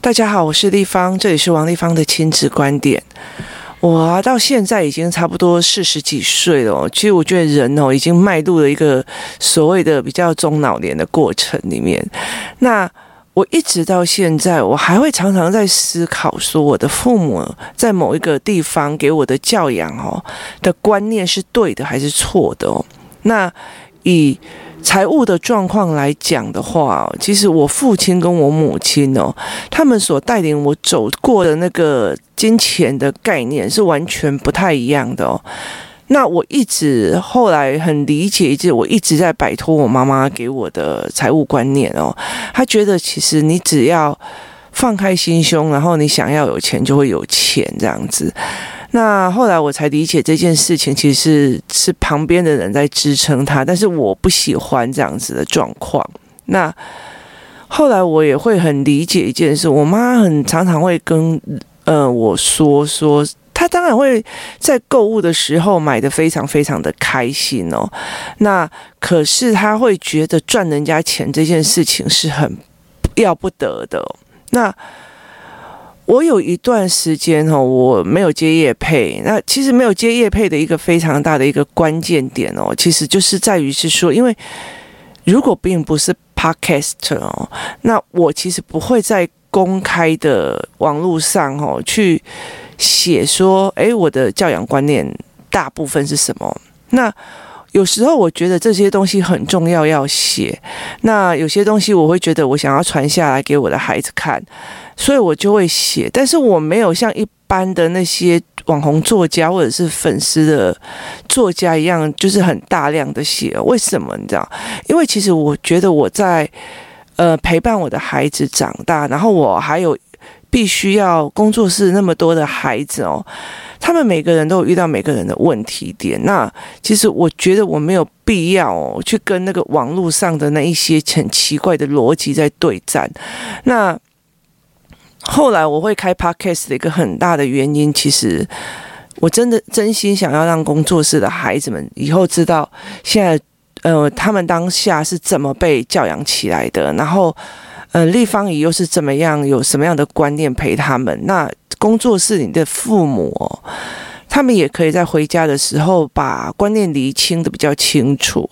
大家好，我是立方，这里是王立方的亲子观点。我，到现在已经差不多四十几岁了。其实我觉得人哦，已经迈入了一个所谓的比较中老年的过程里面。那我一直到现在，我还会常常在思考，说我的父母在某一个地方给我的教养哦的观念是对的还是错的哦？那以财务的状况来讲的话，其实我父亲跟我母亲哦，他们所带领我走过的那个金钱的概念是完全不太一样的哦。那我一直后来很理解，就是我一直在摆脱我妈妈给我的财务观念哦。他觉得其实你只要放开心胸，然后你想要有钱就会有钱这样子。那后来我才理解这件事情，其实是，是旁边的人在支撑他，但是我不喜欢这样子的状况。那后来我也会很理解一件事，我妈很常常会跟呃我说说，她当然会在购物的时候买得非常非常的开心哦。那可是她会觉得赚人家钱这件事情是很要不得的。那我有一段时间哦，我没有接业配。那其实没有接业配的一个非常大的一个关键点哦，其实就是在于是说，因为如果并不是 Podcast 哦，那我其实不会在公开的网络上哦去写说，诶，我的教养观念大部分是什么？那有时候我觉得这些东西很重要要写，那有些东西我会觉得我想要传下来给我的孩子看。所以我就会写，但是我没有像一般的那些网红作家或者是粉丝的作家一样，就是很大量的写。为什么你知道？因为其实我觉得我在呃陪伴我的孩子长大，然后我还有必须要工作室那么多的孩子哦，他们每个人都有遇到每个人的问题点。那其实我觉得我没有必要哦去跟那个网络上的那一些很奇怪的逻辑在对战。那后来我会开 podcast 的一个很大的原因，其实我真的真心想要让工作室的孩子们以后知道，现在呃他们当下是怎么被教养起来的，然后呃立方姨又是怎么样，有什么样的观念陪他们。那工作室里的父母哦，他们也可以在回家的时候把观念厘清的比较清楚。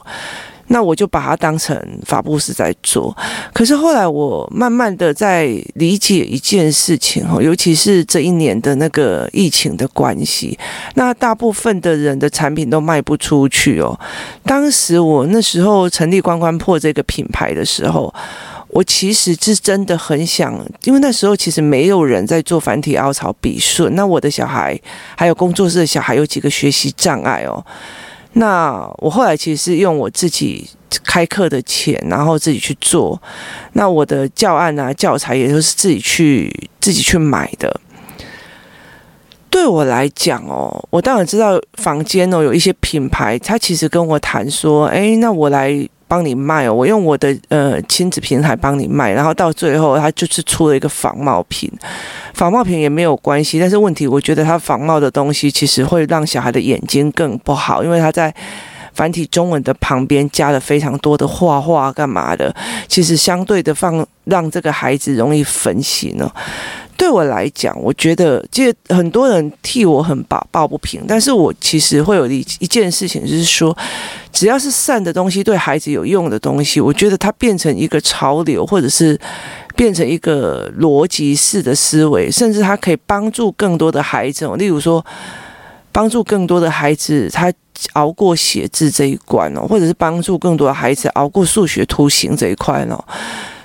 那我就把它当成法布斯在做，可是后来我慢慢的在理解一件事情哦，尤其是这一年的那个疫情的关系，那大部分的人的产品都卖不出去哦。当时我那时候成立关关破这个品牌的时候，我其实是真的很想，因为那时候其实没有人在做繁体凹槽笔顺，那我的小孩还有工作室的小孩有几个学习障碍哦。那我后来其实是用我自己开课的钱，然后自己去做。那我的教案啊、教材也都是自己去自己去买的。对我来讲哦，我当然知道房间哦有一些品牌，他其实跟我谈说，诶，那我来。帮你卖哦，我用我的呃亲子平台帮你卖，然后到最后他就是出了一个仿冒品，仿冒品也没有关系，但是问题我觉得他仿冒的东西其实会让小孩的眼睛更不好，因为他在繁体中文的旁边加了非常多的画画干嘛的，其实相对的放让这个孩子容易分心呢。对我来讲，我觉得这很多人替我很抱抱不平，但是我其实会有一一件事情，就是说，只要是善的东西，对孩子有用的东西，我觉得它变成一个潮流，或者是变成一个逻辑式的思维，甚至它可以帮助更多的孩子。例如说，帮助更多的孩子他熬过写字这一关哦，或者是帮助更多的孩子熬过数学图形这一块哦。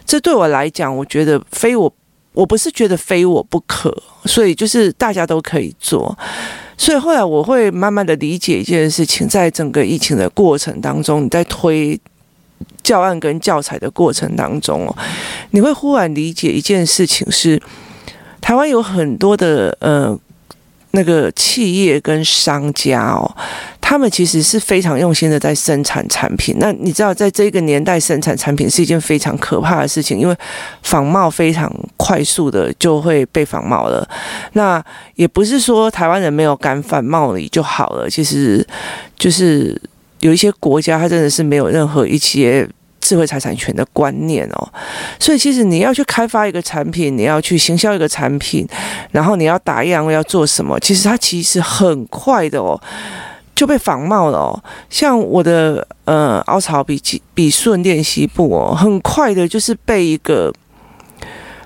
这对我来讲，我觉得非我。我不是觉得非我不可，所以就是大家都可以做。所以后来我会慢慢的理解一件事情，在整个疫情的过程当中，你在推教案跟教材的过程当中哦，你会忽然理解一件事情是，台湾有很多的呃那个企业跟商家哦。他们其实是非常用心的在生产产品。那你知道，在这个年代生产产品是一件非常可怕的事情，因为仿冒非常快速的就会被仿冒了。那也不是说台湾人没有敢反冒你就好了，其实就是有一些国家，它真的是没有任何一些。智慧财产权的观念哦。所以其实你要去开发一个产品，你要去行销一个产品，然后你要打样要做什么，其实它其实很快的哦。就被仿冒了哦，像我的呃凹槽笔记笔顺练习簿哦，很快的就是被一个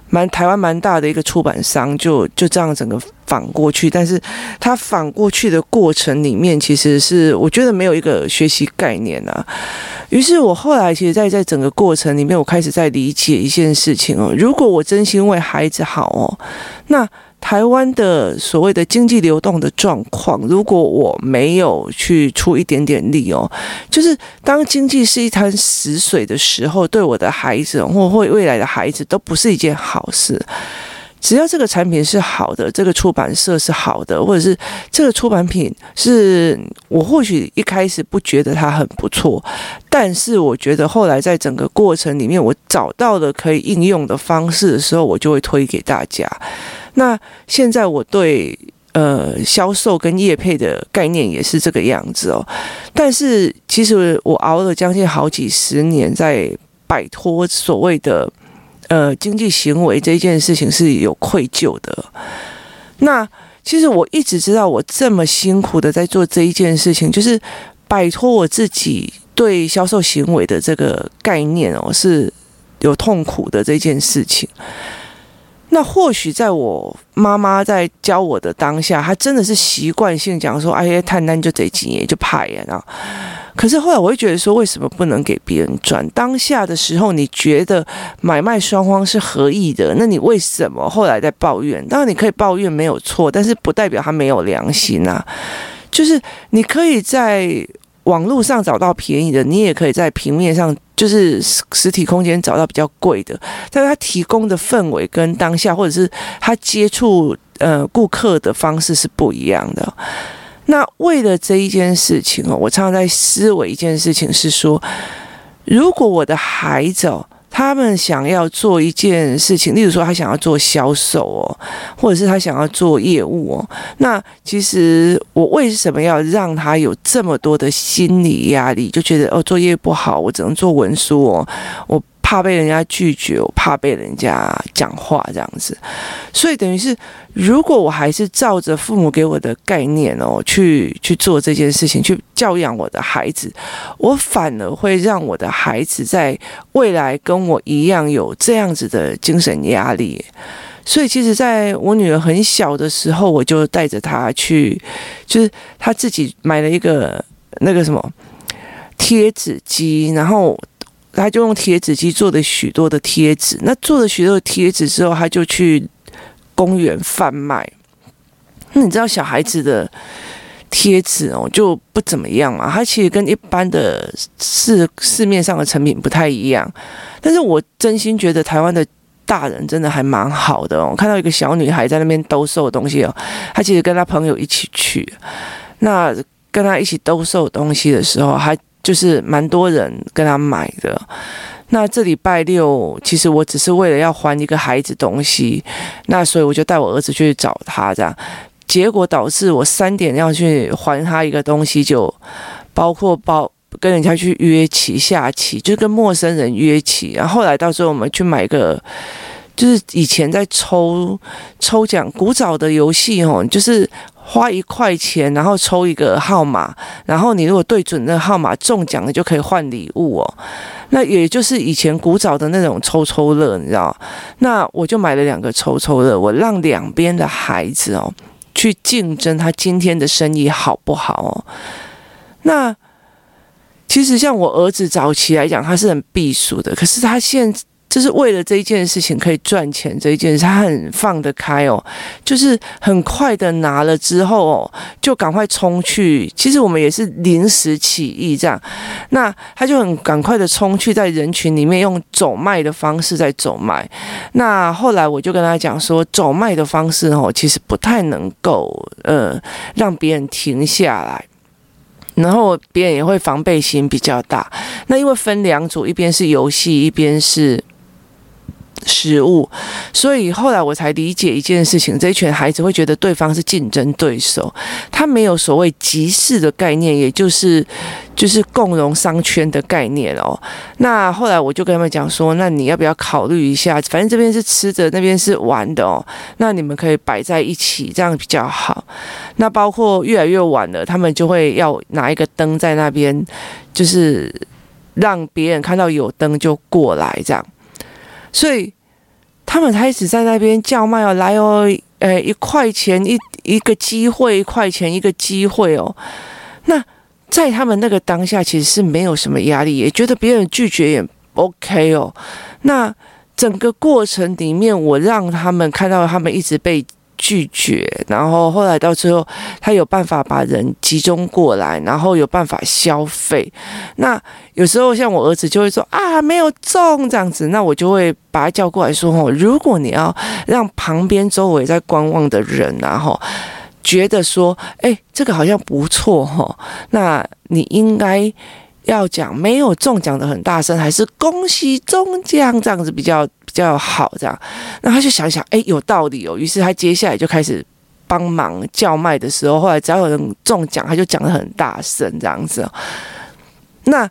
蛮台湾蛮大的一个出版商就就这样整个仿过去，但是他仿过去的过程里面，其实是我觉得没有一个学习概念啊。于是我后来其实在在整个过程里面，我开始在理解一件事情哦，如果我真心为孩子好哦，那。台湾的所谓的经济流动的状况，如果我没有去出一点点力哦，就是当经济是一滩死水的时候，对我的孩子或会未来的孩子都不是一件好事。只要这个产品是好的，这个出版社是好的，或者是这个出版品是我或许一开始不觉得它很不错，但是我觉得后来在整个过程里面，我找到了可以应用的方式的时候，我就会推给大家。那现在我对呃销售跟业配的概念也是这个样子哦，但是其实我熬了将近好几十年，在摆脱所谓的呃经济行为这件事情是有愧疚的。那其实我一直知道，我这么辛苦的在做这一件事情，就是摆脱我自己对销售行为的这个概念哦，是有痛苦的这件事情。那或许在我妈妈在教我的当下，她真的是习惯性讲说：“哎呀，探单就这几年就派呀。”然后，可是后来我会觉得说，为什么不能给别人赚？当下的时候，你觉得买卖双方是合意的，那你为什么后来在抱怨？当然你可以抱怨没有错，但是不代表他没有良心啊。就是你可以在。网络上找到便宜的，你也可以在平面上，就是实体空间找到比较贵的，但是他提供的氛围跟当下，或者是他接触呃顾客的方式是不一样的。那为了这一件事情哦，我常常在思维一件事情是说，如果我的孩子哦。他们想要做一件事情，例如说他想要做销售哦，或者是他想要做业务哦。那其实我为什么要让他有这么多的心理压力？就觉得哦，做业务不好，我只能做文书哦，我。怕被人家拒绝，我怕被人家讲话这样子，所以等于是，如果我还是照着父母给我的概念哦，去去做这件事情，去教养我的孩子，我反而会让我的孩子在未来跟我一样有这样子的精神压力。所以，其实在我女儿很小的时候，我就带着她去，就是她自己买了一个那个什么贴纸机，然后。他就用贴纸机做的许多的贴纸，那做了许多的贴纸之后，他就去公园贩卖。那你知道小孩子的贴纸哦就不怎么样嘛，它其实跟一般的市市面上的成品不太一样。但是我真心觉得台湾的大人真的还蛮好的哦。我看到一个小女孩在那边兜售东西哦，她其实跟她朋友一起去，那跟她一起兜售东西的时候，还。就是蛮多人跟他买的，那这礼拜六其实我只是为了要还一个孩子东西，那所以我就带我儿子去找他，这样结果导致我三点要去还他一个东西，就包括包跟人家去约棋下棋，就跟陌生人约棋，然后后来到时候我们去买个。就是以前在抽抽奖古早的游戏哦，就是花一块钱，然后抽一个号码，然后你如果对准那号码中奖了，就可以换礼物哦。那也就是以前古早的那种抽抽乐，你知道？那我就买了两个抽抽乐，我让两边的孩子哦去竞争，他今天的生意好不好哦？那其实像我儿子早期来讲，他是很避暑的，可是他现。就是为了这一件事情可以赚钱，这一件事他很放得开哦，就是很快的拿了之后哦，就赶快冲去。其实我们也是临时起意这样，那他就很赶快的冲去，在人群里面用走卖的方式在走卖。那后来我就跟他讲说，走卖的方式哦，其实不太能够呃让别人停下来，然后别人也会防备心比较大。那因为分两组，一边是游戏，一边是。食物，所以后来我才理解一件事情：这一群孩子会觉得对方是竞争对手，他没有所谓集市的概念，也就是就是共荣商圈的概念哦。那后来我就跟他们讲说：那你要不要考虑一下？反正这边是吃的，那边是玩的哦。那你们可以摆在一起，这样比较好。那包括越来越晚了，他们就会要拿一个灯在那边，就是让别人看到有灯就过来这样。所以他们开始在那边叫卖哦，来哦，诶，一块钱一一个机会，一块钱一个机会哦。那在他们那个当下，其实是没有什么压力，也觉得别人拒绝也 OK 哦。那整个过程里面，我让他们看到他们一直被。拒绝，然后后来到最后，他有办法把人集中过来，然后有办法消费。那有时候像我儿子就会说啊，没有中这样子，那我就会把他叫过来说哦，如果你要让旁边周围在观望的人然后觉得说，哎，这个好像不错哈，那你应该要讲没有中奖的很大声，还是恭喜中奖这样子比较。较好，这样，那他就想想，哎，有道理哦。于是他接下来就开始帮忙叫卖的时候，后来只要有人中奖，他就讲得很大声，这样子。那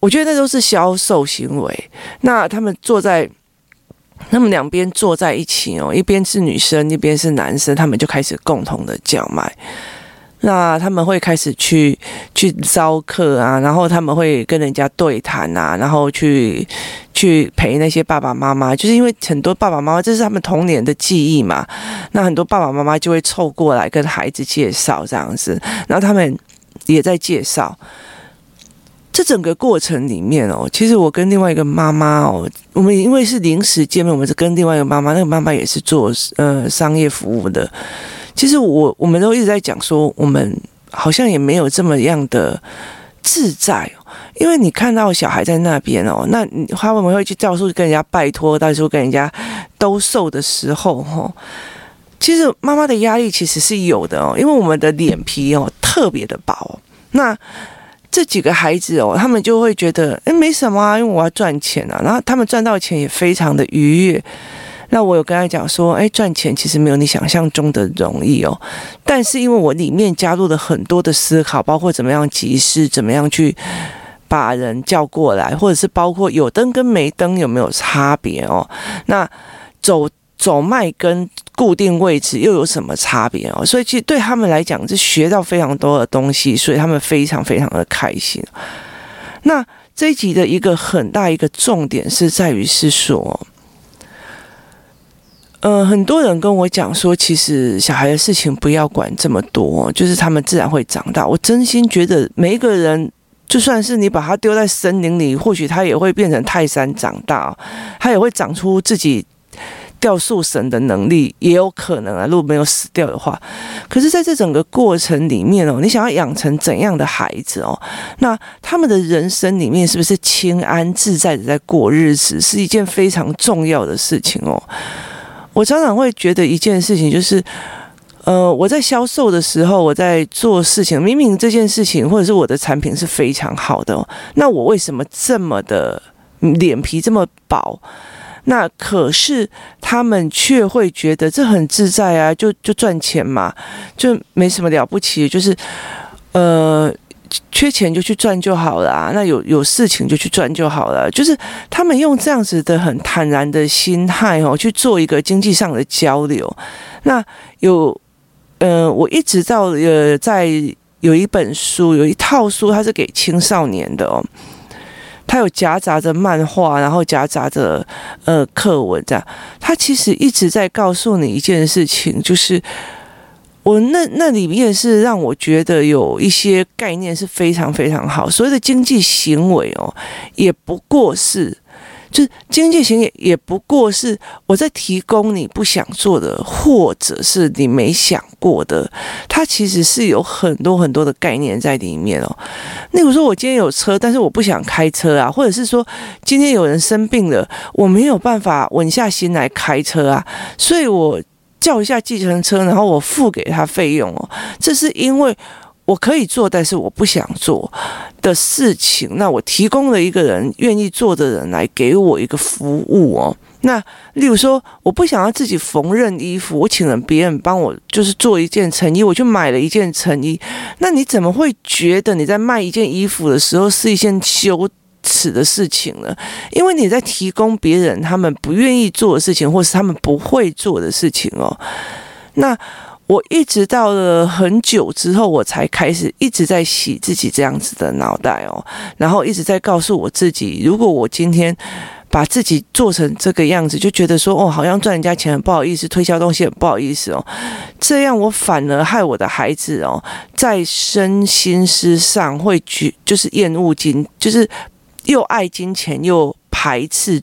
我觉得那都是销售行为。那他们坐在，他们两边坐在一起哦，一边是女生，一边是男生，他们就开始共同的叫卖。那他们会开始去去招客啊，然后他们会跟人家对谈啊，然后去去陪那些爸爸妈妈，就是因为很多爸爸妈妈这是他们童年的记忆嘛。那很多爸爸妈妈就会凑过来跟孩子介绍这样子，然后他们也在介绍。这整个过程里面哦，其实我跟另外一个妈妈哦，我们因为是临时见面，我们是跟另外一个妈妈，那个妈妈也是做呃商业服务的。其实我我们都一直在讲说，我们好像也没有这么样的自在哦，因为你看到小孩在那边哦，那你他们会去到处跟人家拜托，到处跟人家兜售的时候哈，其实妈妈的压力其实是有的哦，因为我们的脸皮哦特别的薄。那这几个孩子哦，他们就会觉得诶，没什么啊，因为我要赚钱啊，然后他们赚到钱也非常的愉悦。那我有跟他讲说，哎，赚钱其实没有你想象中的容易哦。但是因为我里面加入了很多的思考，包括怎么样集市，怎么样去把人叫过来，或者是包括有灯跟没灯有没有差别哦。那走走卖跟固定位置又有什么差别哦？所以其实对他们来讲是学到非常多的东西，所以他们非常非常的开心。那这一集的一个很大一个重点是在于是说。呃，很多人跟我讲说，其实小孩的事情不要管这么多，就是他们自然会长大。我真心觉得，每一个人，就算是你把它丢在森林里，或许它也会变成泰山长大，它也会长出自己吊树绳的能力，也有可能啊。如果没有死掉的话，可是在这整个过程里面哦，你想要养成怎样的孩子哦？那他们的人生里面是不是清安自在的在过日子，是一件非常重要的事情哦。我常常会觉得一件事情，就是，呃，我在销售的时候，我在做事情，明明这件事情或者是我的产品是非常好的，那我为什么这么的脸皮这么薄？那可是他们却会觉得这很自在啊，就就赚钱嘛，就没什么了不起，就是，呃。缺钱就去赚就好了，那有有事情就去赚就好了。就是他们用这样子的很坦然的心态哦，去做一个经济上的交流。那有呃，我一直到呃，在有一本书，有一套书，它是给青少年的哦。它有夹杂着漫画，然后夹杂着呃课文这样。它其实一直在告诉你一件事情，就是。我那那里面是让我觉得有一些概念是非常非常好，所谓的经济行为哦，也不过是，就是经济型也也不过是我在提供你不想做的，或者是你没想过的，它其实是有很多很多的概念在里面哦。那比如说我今天有车，但是我不想开车啊，或者是说今天有人生病了，我没有办法稳下心来开车啊，所以我。叫一下计程车，然后我付给他费用哦。这是因为我可以做，但是我不想做的事情。那我提供了一个人愿意做的人来给我一个服务哦。那例如说，我不想要自己缝纫衣服，我请了别人帮我，就是做一件成衣，我去买了一件成衣。那你怎么会觉得你在卖一件衣服的时候是一件羞耻的事情呢？因为你在提供别人他们不愿意做的事情，或是他们不会做的事情哦。那我一直到了很久之后，我才开始一直在洗自己这样子的脑袋哦，然后一直在告诉我自己，如果我今天。把自己做成这个样子，就觉得说哦，好像赚人家钱不好意思，推销东西很不好意思哦，这样我反而害我的孩子哦，在身心思上会觉就是厌恶金，就是又爱金钱又排斥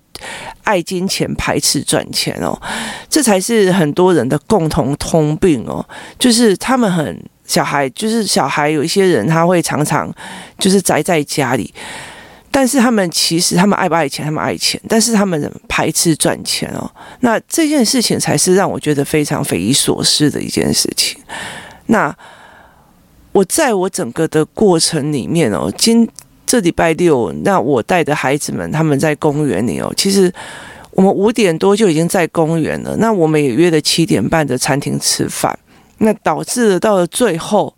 爱金钱，排斥赚钱哦，这才是很多人的共同通病哦，就是他们很小孩，就是小孩有一些人他会常常就是宅在家里。但是他们其实，他们爱不爱钱？他们爱钱，但是他们排斥赚钱哦。那这件事情才是让我觉得非常匪夷所思的一件事情。那我在我整个的过程里面哦，今这礼拜六，那我带的孩子们他们在公园里哦，其实我们五点多就已经在公园了。那我们也约了七点半的餐厅吃饭，那导致到了最后。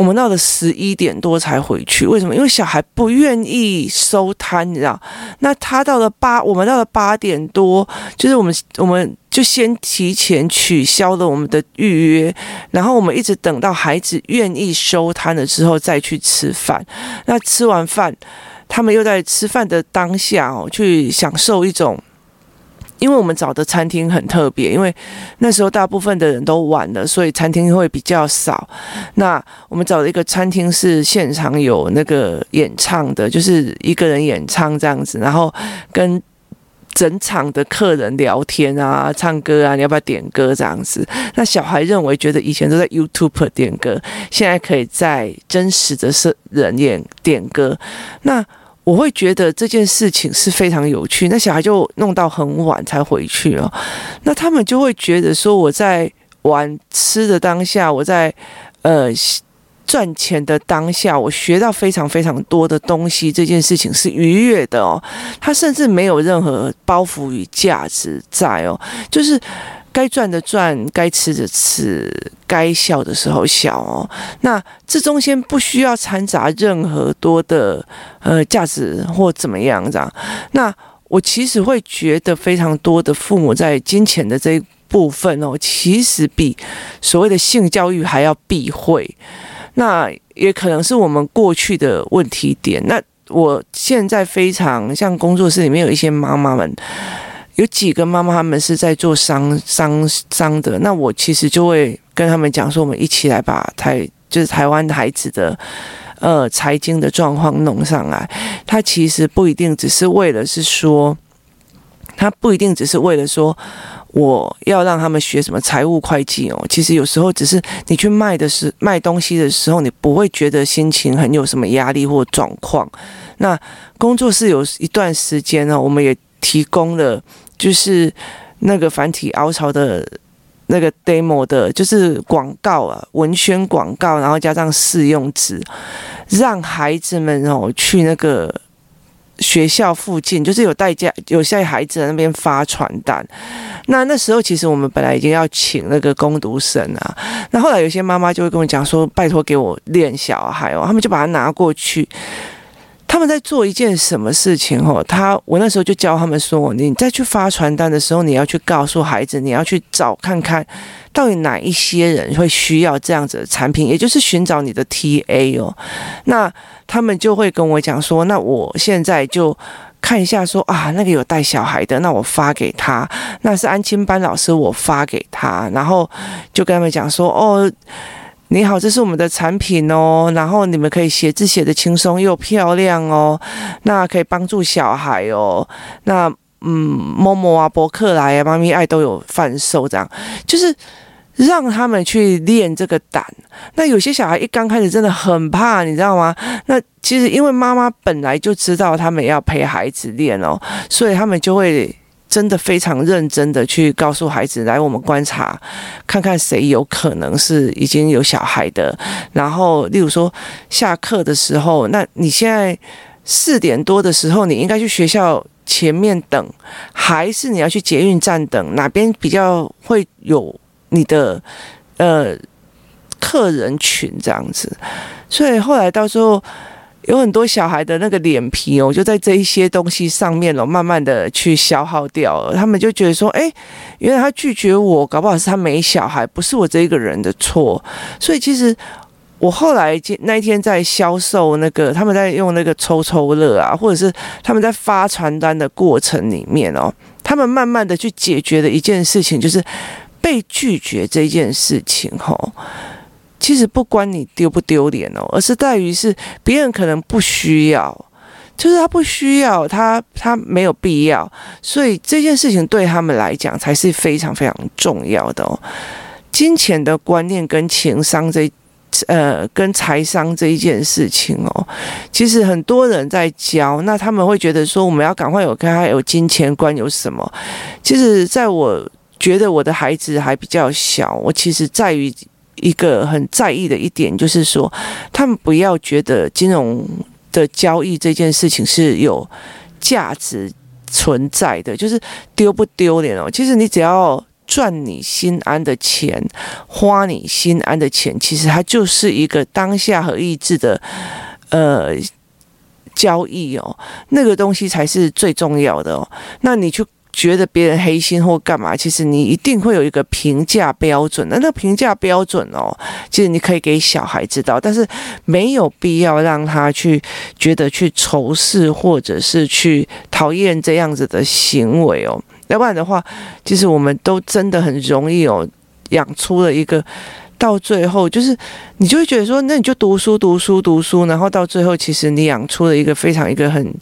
我们到了十一点多才回去，为什么？因为小孩不愿意收摊，你知道？那他到了八，我们到了八点多，就是我们我们就先提前取消了我们的预约，然后我们一直等到孩子愿意收摊了之后再去吃饭。那吃完饭，他们又在吃饭的当下哦，去享受一种。因为我们找的餐厅很特别，因为那时候大部分的人都晚了，所以餐厅会比较少。那我们找了一个餐厅是现场有那个演唱的，就是一个人演唱这样子，然后跟整场的客人聊天啊、唱歌啊，你要不要点歌这样子？那小孩认为觉得以前都在 YouTube 点歌，现在可以在真实的是人演点歌。那我会觉得这件事情是非常有趣，那小孩就弄到很晚才回去哦。那他们就会觉得说，我在玩吃的当下，我在呃赚钱的当下，我学到非常非常多的东西，这件事情是愉悦的哦。他甚至没有任何包袱与价值在哦，就是。该赚的赚，该吃的吃，该笑的时候笑哦。那这中间不需要掺杂任何多的呃价值或怎么样这样。那我其实会觉得非常多的父母在金钱的这一部分哦，其实比所谓的性教育还要避讳。那也可能是我们过去的问题点。那我现在非常像工作室里面有一些妈妈们。有几个妈妈他们是在做商商商的，那我其实就会跟他们讲说，我们一起来把台就是台湾的孩子的呃财经的状况弄上来。他其实不一定只是为了是说，他不一定只是为了说我要让他们学什么财务会计哦。其实有时候只是你去卖的是卖东西的时候，你不会觉得心情很有什么压力或状况。那工作室有一段时间呢，我们也提供了。就是那个繁体凹槽的那个 demo 的，就是广告啊，文宣广告，然后加上试用纸，让孩子们哦去那个学校附近，就是有带家有些孩子在那边发传单。那那时候其实我们本来已经要请那个工读生啊，那后来有些妈妈就会跟我讲说，拜托给我练小孩哦，他们就把它拿过去。他们在做一件什么事情？哦，他我那时候就教他们说，你再去发传单的时候，你要去告诉孩子，你要去找看看到底哪一些人会需要这样子的产品，也就是寻找你的 TA 哦。那他们就会跟我讲说，那我现在就看一下说啊，那个有带小孩的，那我发给他，那是安亲班老师，我发给他，然后就跟他们讲说，哦。你好，这是我们的产品哦，然后你们可以写字写得轻松又漂亮哦，那可以帮助小孩哦，那嗯，某某啊，博客来啊，妈咪爱都有贩售，这样就是让他们去练这个胆。那有些小孩一刚开始真的很怕，你知道吗？那其实因为妈妈本来就知道他们要陪孩子练哦，所以他们就会。真的非常认真的去告诉孩子，来，我们观察，看看谁有可能是已经有小孩的。然后，例如说下课的时候，那你现在四点多的时候，你应该去学校前面等，还是你要去捷运站等？哪边比较会有你的呃客人群这样子？所以后来到时候有很多小孩的那个脸皮哦，就在这一些东西上面了，慢慢的去消耗掉了。他们就觉得说，哎，原来他拒绝我，搞不好是他没小孩，不是我这一个人的错。所以其实。我后来那一天在销售那个，他们在用那个抽抽乐啊，或者是他们在发传单的过程里面哦，他们慢慢的去解决的一件事情，就是被拒绝这件事情哦，其实不关你丢不丢脸哦，而是在于是别人可能不需要，就是他不需要，他他没有必要，所以这件事情对他们来讲才是非常非常重要的哦。金钱的观念跟情商这。呃，跟财商这一件事情哦，其实很多人在教，那他们会觉得说，我们要赶快有跟他有金钱观有什么？其实，在我觉得我的孩子还比较小，我其实在于一个很在意的一点，就是说，他们不要觉得金融的交易这件事情是有价值存在的，就是丢不丢脸哦。其实你只要。赚你心安的钱，花你心安的钱，其实它就是一个当下和意志的呃交易哦，那个东西才是最重要的哦。那你去觉得别人黑心或干嘛，其实你一定会有一个评价标准。那那个评价标准哦，其实你可以给小孩知道，但是没有必要让他去觉得去仇视或者是去讨厌这样子的行为哦。要不然的话，其实我们都真的很容易哦，养出了一个，到最后就是你就会觉得说，那你就读书读书读书，然后到最后，其实你养出了一个非常一个很。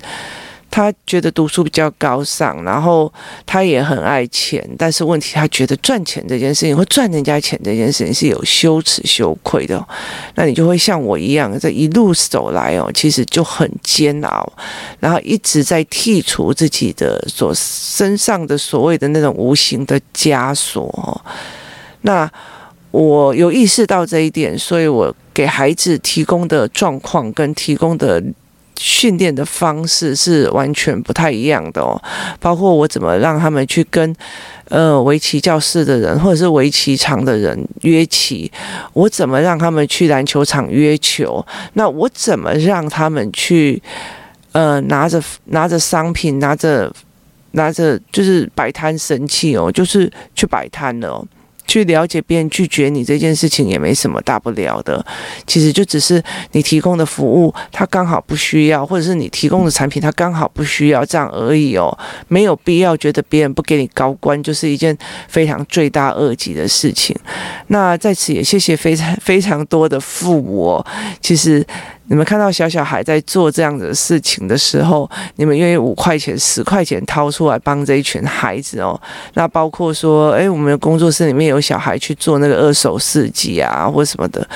他觉得读书比较高尚，然后他也很爱钱，但是问题他觉得赚钱这件事情或赚人家钱这件事情是有羞耻羞愧的，那你就会像我一样，这一路走来哦，其实就很煎熬，然后一直在剔除自己的所身上的所谓的那种无形的枷锁。那我有意识到这一点，所以我给孩子提供的状况跟提供的。训练的方式是完全不太一样的哦，包括我怎么让他们去跟呃围棋教室的人或者是围棋场的人约棋，我怎么让他们去篮球场约球，那我怎么让他们去呃拿着拿着商品拿着拿着就是摆摊神器哦，就是去摆摊了哦。去了解别人拒绝你这件事情也没什么大不了的，其实就只是你提供的服务他刚好不需要，或者是你提供的产品他刚好不需要这样而已哦，没有必要觉得别人不给你高官就是一件非常罪大恶极的事情。那在此也谢谢非常非常多的父母哦，其实。你们看到小小孩在做这样子的事情的时候，你们愿意五块钱、十块钱掏出来帮这一群孩子哦？那包括说，诶，我们的工作室里面有小孩去做那个二手市集啊，或什么的。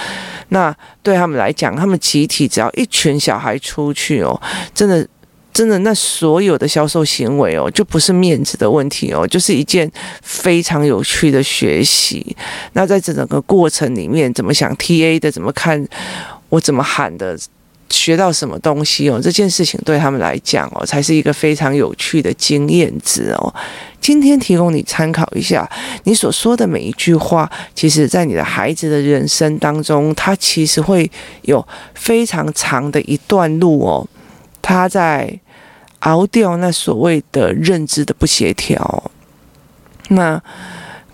那对他们来讲，他们集体只要一群小孩出去哦，真的，真的，那所有的销售行为哦，就不是面子的问题哦，就是一件非常有趣的学习。那在这整个过程里面，怎么想 TA 的，怎么看？我怎么喊的，学到什么东西哦？这件事情对他们来讲哦，才是一个非常有趣的经验值哦。今天提供你参考一下，你所说的每一句话，其实在你的孩子的人生当中，他其实会有非常长的一段路哦。他在熬掉那所谓的认知的不协调，那。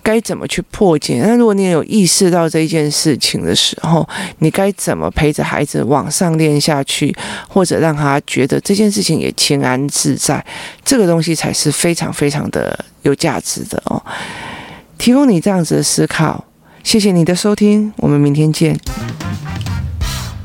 该怎么去破解？那如果你有意识到这件事情的时候，你该怎么陪着孩子往上练下去，或者让他觉得这件事情也情安自在？这个东西才是非常非常的有价值的哦。提供你这样子的思考，谢谢你的收听，我们明天见。